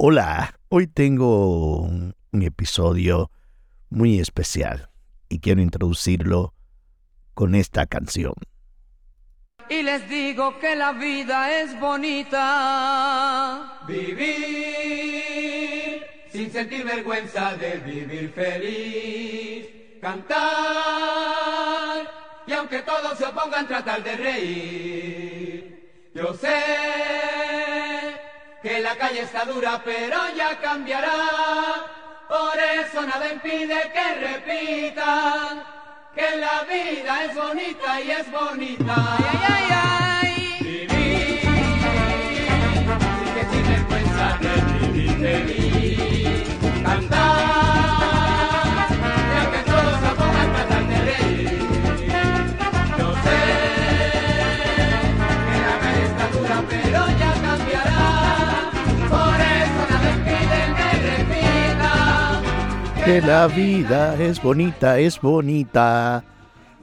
Hola, hoy tengo un, episodio muy especial y quiero introducirlo con esta canción. Y les digo que la vida es bonita. Vivir sin sentir vergüenza de vivir feliz. Cantar y aunque todos se opongan tratar de reír. Yo sé que la calle está dura, pero ya cambiará. Por eso nada impide que repitan que la vida es bonita y es bonita. Ay, ay, ay, Vivir, sin que sin vergüenza de vivir feliz. Cantar, que la vida es bonita, es bonita.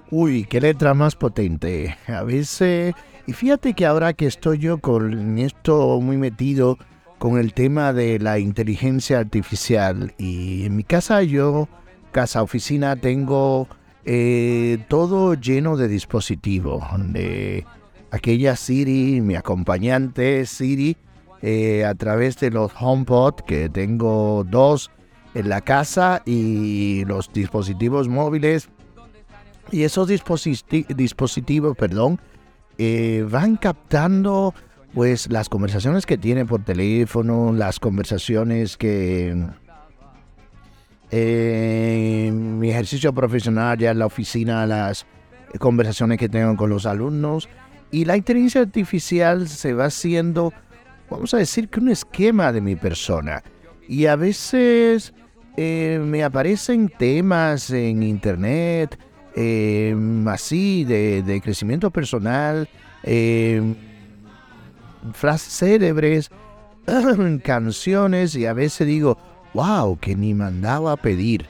Uy, qué letra más potente. A veces... Y fíjate que ahora que estoy yo con esto muy metido con el tema de la inteligencia artificial y en mi casa yo, casa oficina, tengo eh, todo lleno de dispositivos, de aquella Siri, mi acompañante Siri, eh, a través de los HomePod, que tengo dos en la casa y los dispositivos móviles. Y esos dispositi- dispositivos, perdón, eh, van captando pues las conversaciones que tiene por teléfono, las conversaciones que eh, mi ejercicio profesional ya en la oficina, las conversaciones que tengo con los alumnos y la inteligencia artificial se va haciendo, vamos a decir que un esquema de mi persona y a veces eh, me aparecen temas en internet eh, así de, de crecimiento personal. eh, frases célebres, canciones y a veces digo, wow, que ni mandaba a pedir.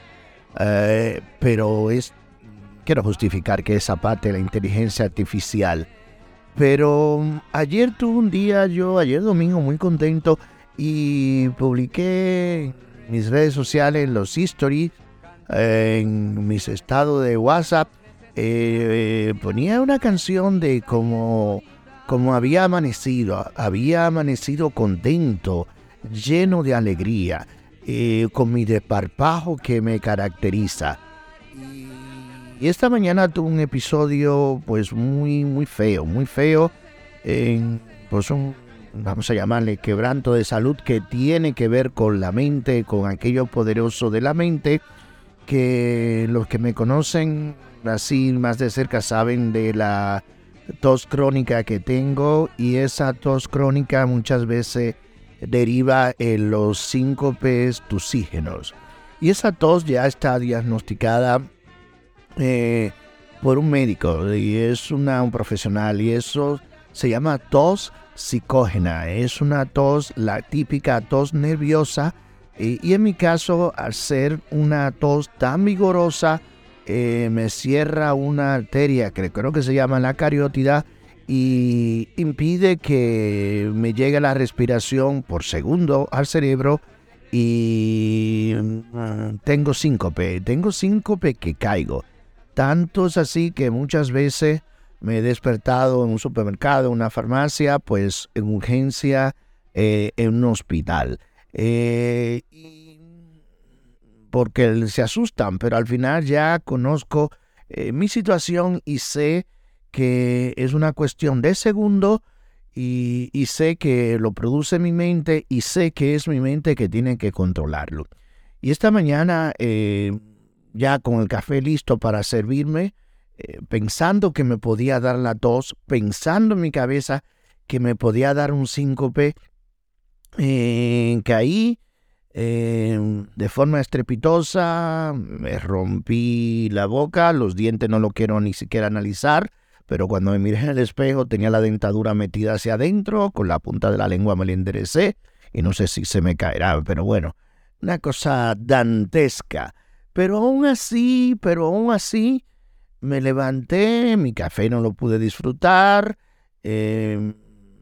Pero es, quiero justificar que esa parte de la inteligencia artificial. Pero ayer tuve un día, yo ayer domingo muy contento y publiqué mis redes sociales, los stories, eh, en mis estados de WhatsApp, eh, ponía una canción de como como había amanecido, había amanecido contento, lleno de alegría, eh, con mi desparpajo que me caracteriza. Y esta mañana tuve un episodio pues muy, muy feo, muy feo, en, pues un, vamos a llamarle quebranto de salud que tiene que ver con la mente, con aquello poderoso de la mente, que los que me conocen así más de cerca saben de la tos crónica que tengo y esa tos crónica muchas veces deriva en los síncopes tusígenos. Y esa tos ya está diagnosticada eh, por un médico y es una, un profesional y eso se llama tos psicógena. Es una tos, la típica tos nerviosa y, en mi caso al ser una tos tan vigorosa eh, me cierra una arteria que creo que se llama la cariótida y impide que me llegue la respiración por segundo al cerebro y mm, tengo síncope, tengo síncope que caigo. Tanto es así que muchas veces me he despertado en un supermercado, en una farmacia, pues en urgencia, eh, en un hospital. Eh, porque se asustan, pero al final ya conozco eh, mi situación y sé que es una cuestión de segundo y, sé que lo produce mi mente y sé que es mi mente que tiene que controlarlo. Y esta mañana, ya con el café listo para servirme, eh, pensando que me podía dar la tos, pensando en mi cabeza que me podía dar un síncope, eh, caí de forma estrepitosa, me rompí la boca, los dientes no lo quiero ni siquiera analizar, pero cuando me miré en el espejo tenía la dentadura metida hacia adentro, con la punta de la lengua me la enderecé y no sé si se me caerá, pero bueno, una cosa dantesca. Pero aún así, pero aún así, me levanté, mi café no lo pude disfrutar, eh,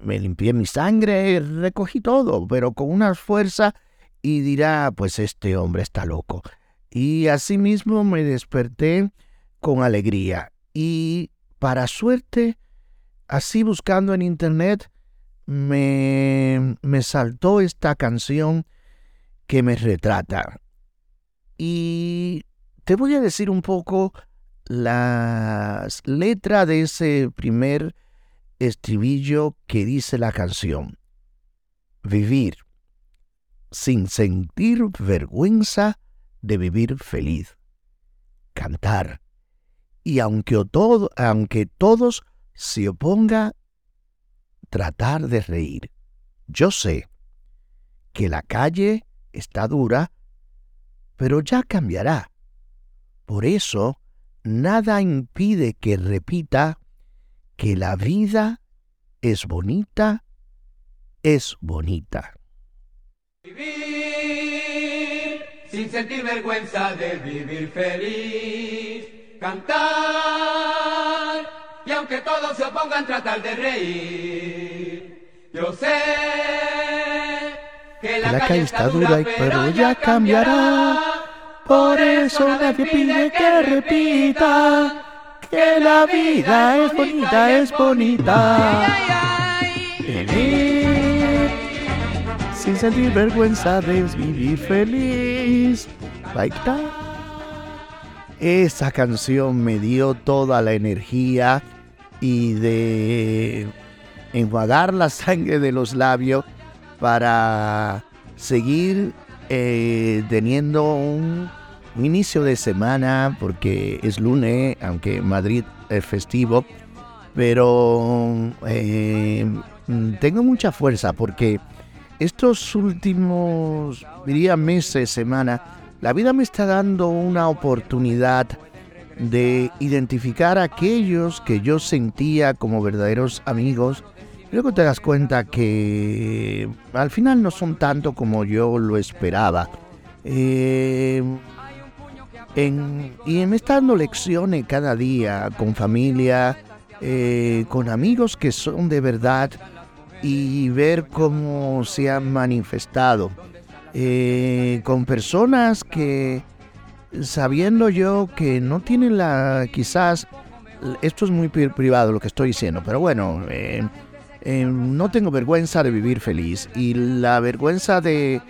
me limpié mi sangre, recogí todo, pero con una fuerza y dirá, pues este hombre está loco. Y asimismo me desperté con alegría. Y para suerte, así buscando en internet, me, me saltó esta canción que me retrata. Y te voy a decir un poco la letra de ese primer estribillo que dice la canción. Vivir sin sentir vergüenza de vivir feliz. Cantar. Y aunque, todo, aunque todos se oponga, tratar de reír. Yo sé que la calle está dura, pero ya cambiará. Por eso, nada impide que repita que la vida es bonita, es bonita. Vivir sin sentir vergüenza de vivir feliz, cantar y aunque todos se opongan tratar de reír, yo sé que la, calle, está dura, pero ya cambiará. Por eso nadie pide que repita que la vida es bonita, es bonita. Vivir sin sentir vergüenza de vivir feliz. Esa canción me dio toda la energía y de enjuagar la sangre de los labios para seguir eh, teniendo un inicio de semana, porque es lunes, aunque Madrid es festivo, pero eh, tengo mucha fuerza porque estos últimos, diría meses, semana, la vida me está dando una oportunidad de identificar a aquellos que yo sentía como verdaderos amigos. Luego te das cuenta que al final no son tanto como yo lo esperaba. Eh, y me está dando lecciones cada día con familia, eh, con amigos que son de verdad y ver cómo se han manifestado. Eh, con personas que, sabiendo yo que no tienen la, quizás, esto es muy privado lo que estoy diciendo, pero bueno, eh, no tengo vergüenza de vivir feliz y la vergüenza de,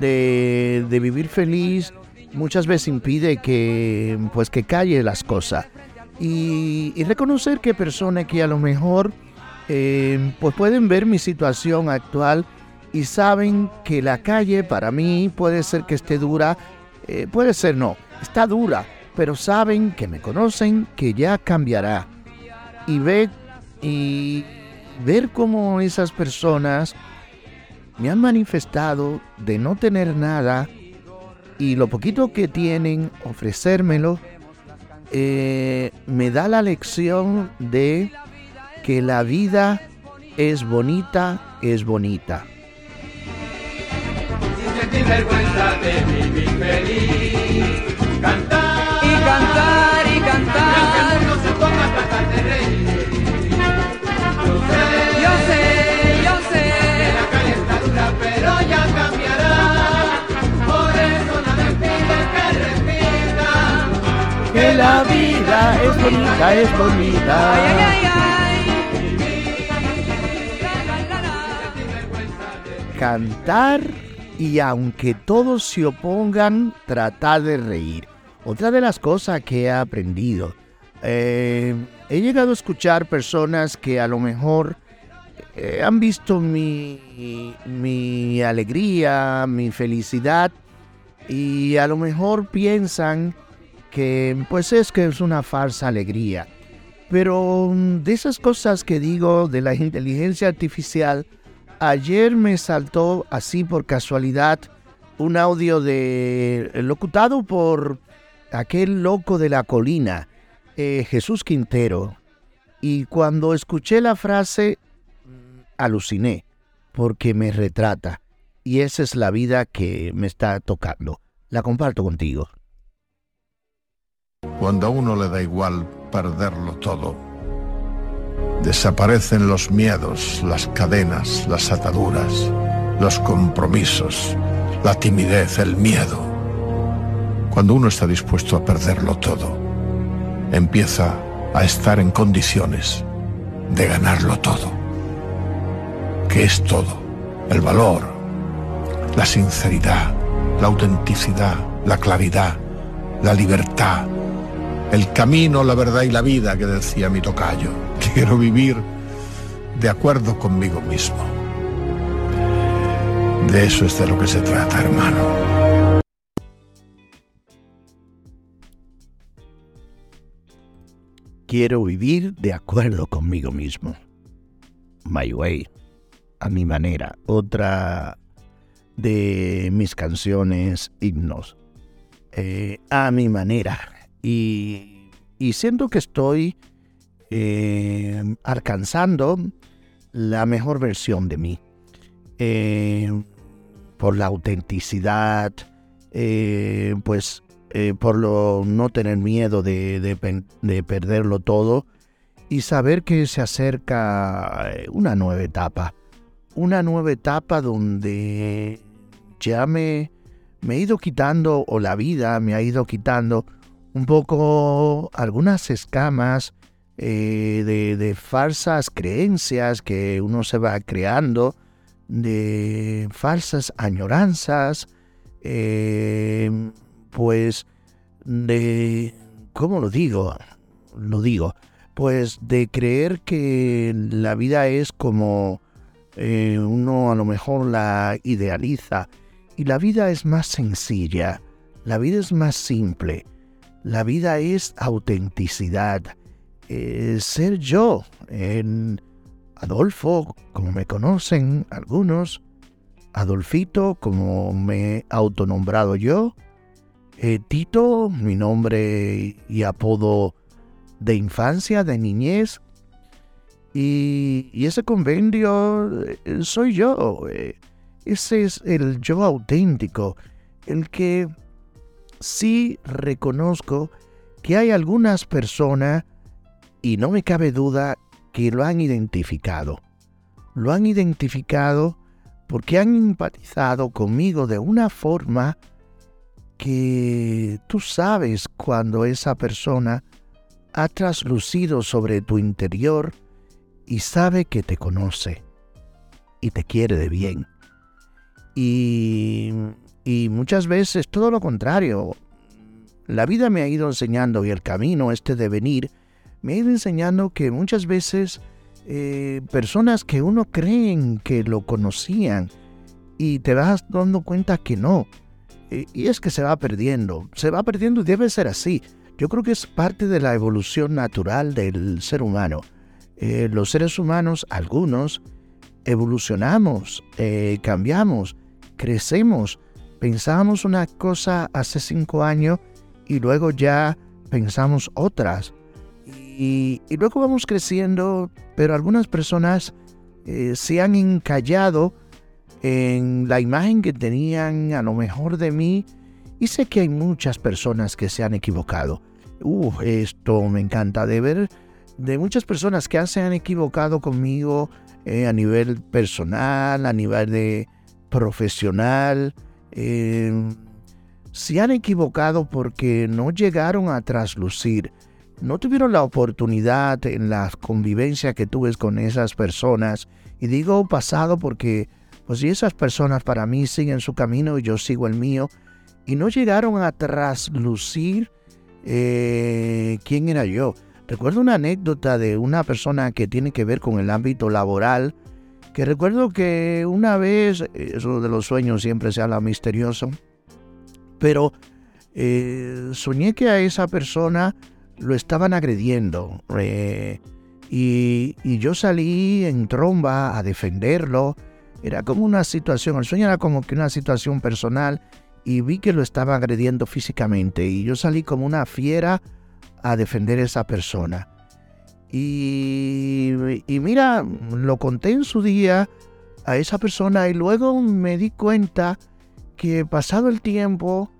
de, vivir feliz muchas veces impide que, pues, que calle las cosas. Y, reconocer que personas que a lo mejor eh, pues pueden ver mi situación actual y saben que la calle para mí puede ser que esté dura, eh, puede ser no, está dura, pero saben que me conocen, que ya cambiará. Y ve y ver cómo esas personas me han manifestado de no tener nada y lo poquito que tienen, ofrecérmelo, eh, me da la lección de que la vida es bonita, es bonita. Es bonita. Cantar y aunque todos se opongan, tratar de reír. Otra de las cosas que he aprendido, eh, he llegado a escuchar personas que a lo mejor eh, han visto mi, mi alegría, mi felicidad y a lo mejor piensan pues es que es una falsa alegría. Pero mm, de esas cosas que digo de la inteligencia artificial, ayer me saltó así por casualidad un audio de locutado por aquel loco de la colina, eh, Jesús Quintero. Y cuando escuché la frase, mm, aluciné, porque me retrata. Y esa es la vida que me está tocando. La comparto contigo cuando a uno le da igual perderlo todo. Desaparecen los miedos, las cadenas, las ataduras, los compromisos, la timidez, el miedo. Cuando uno está dispuesto a perderlo todo, empieza a estar en condiciones de ganarlo todo. ¿Qué es todo? El valor, la sinceridad, la autenticidad, la claridad, la libertad, el camino, la verdad y la vida que decía mi tocayo. Quiero vivir de acuerdo conmigo mismo. De eso es de lo que se trata, hermano. Quiero vivir de acuerdo conmigo mismo. My way, a mi manera. Otra de mis canciones, himnos. Eh, a mi manera. Y, siento que estoy eh, alcanzando la mejor versión de mí. Eh, por la autenticidad, pues eh, por lo, no tener miedo de, perderlo todo y saber que se acerca una nueva etapa. Una nueva etapa donde ya me, me he ido quitando, o la vida me ha ido quitando un poco algunas escamas eh, de, falsas creencias que uno se va creando, de falsas añoranzas, pues de, ¿cómo lo digo? Lo digo, pues de creer que la vida es como eh, uno a lo mejor la idealiza y la vida es más sencilla, la vida es más simple, la vida es autenticidad, ser yo, en Adolfo, como me conocen algunos, Adolfito, como me he autonombrado yo, eh, Tito, mi nombre y apodo de infancia, de niñez. Y, ese convenio eh, soy yo. Eh, ese es el yo auténtico, el que sí reconozco que hay algunas personas, y no me cabe duda, que lo han identificado. Lo han identificado porque han empatizado conmigo de una forma que tú sabes cuando esa persona ha traslucido sobre tu interior y sabe que te conoce y te quiere de bien. Y, y muchas veces todo lo contrario. La vida me ha ido enseñando y el camino este de venir me ha ido enseñando que muchas veces eh, personas que uno creen que lo conocían y te vas dando cuenta que no, y es que se va perdiendo, se va perdiendo y debe ser así. Yo creo que es parte de la evolución natural del ser humano. Eh, los seres humanos, algunos, evolucionamos, eh, cambiamos, crecemos. Pensábamos una cosa hace cinco años y luego ya pensamos otras. Y, luego vamos creciendo, pero algunas personas eh, se han encallado en la imagen que tenían a lo mejor de mí y sé que hay muchas personas que se han equivocado. Uh, esto me encanta de ver de muchas personas que se han equivocado conmigo eh, a nivel personal, a nivel de profesional. Eh, se han equivocado porque no llegaron a traslucir, no tuvieron la oportunidad en la convivencia que tuve con esas personas. Y digo pasado porque pues si esas personas para mí siguen su camino y yo sigo el mío, y no llegaron a traslucir eh, quién era yo. Recuerdo una anécdota de una persona que tiene que ver con el ámbito laboral, que recuerdo que una vez, eso de los sueños siempre se habla misterioso, pero eh, soñé que a esa persona lo estaban agrediendo eh, y, y, yo salí en tromba a defenderlo era como una situación, el sueño era como que una situación personal y vi que lo estaba agrediendo físicamente y yo salí como una fiera a defender a esa persona. Y, mira, lo conté en su día a esa persona y luego me di cuenta que pasado el tiempo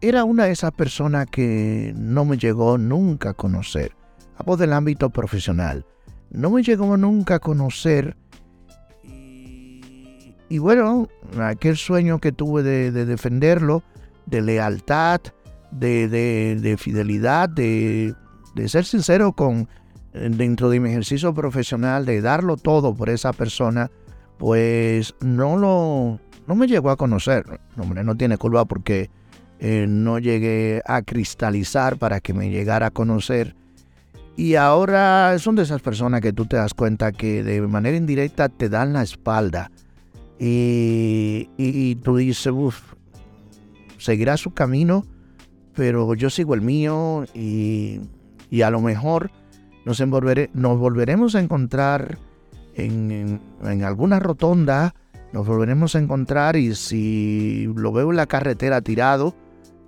era una de esas personas que no me llegó nunca a conocer. Hablo del ámbito profesional. no me llegó nunca a conocer. Y, bueno, aquel sueño que tuve de, defenderlo, de lealtad, de, fidelidad, de, ser sincero con dentro de mi ejercicio profesional, de darlo todo por esa persona, pues no lo no me llegó a conocer. Hombre, no tiene culpa porque eh, no llegué a cristalizar para que me llegara a conocer. Y ahora son de esas personas que tú te das cuenta que de manera indirecta te dan la espalda. Y, y, tú dices, uff, seguirá su camino, pero yo sigo el mío y, y a lo mejor nos, nos volveremos a encontrar en, en alguna rotonda, nos volveremos a encontrar y si lo veo en la carretera tirado,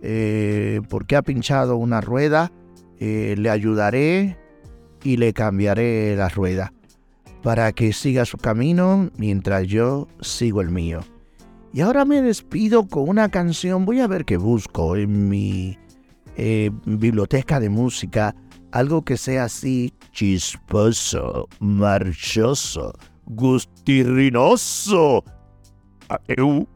eh, porque ha pinchado una rueda, eh, le ayudaré y le cambiaré la rueda para que siga su camino mientras yo sigo el mío. Y ahora me despido con una canción, voy a ver qué busco en mi eh, biblioteca de música, algo que sea así chisposo, marchoso, gustirrinoso. eu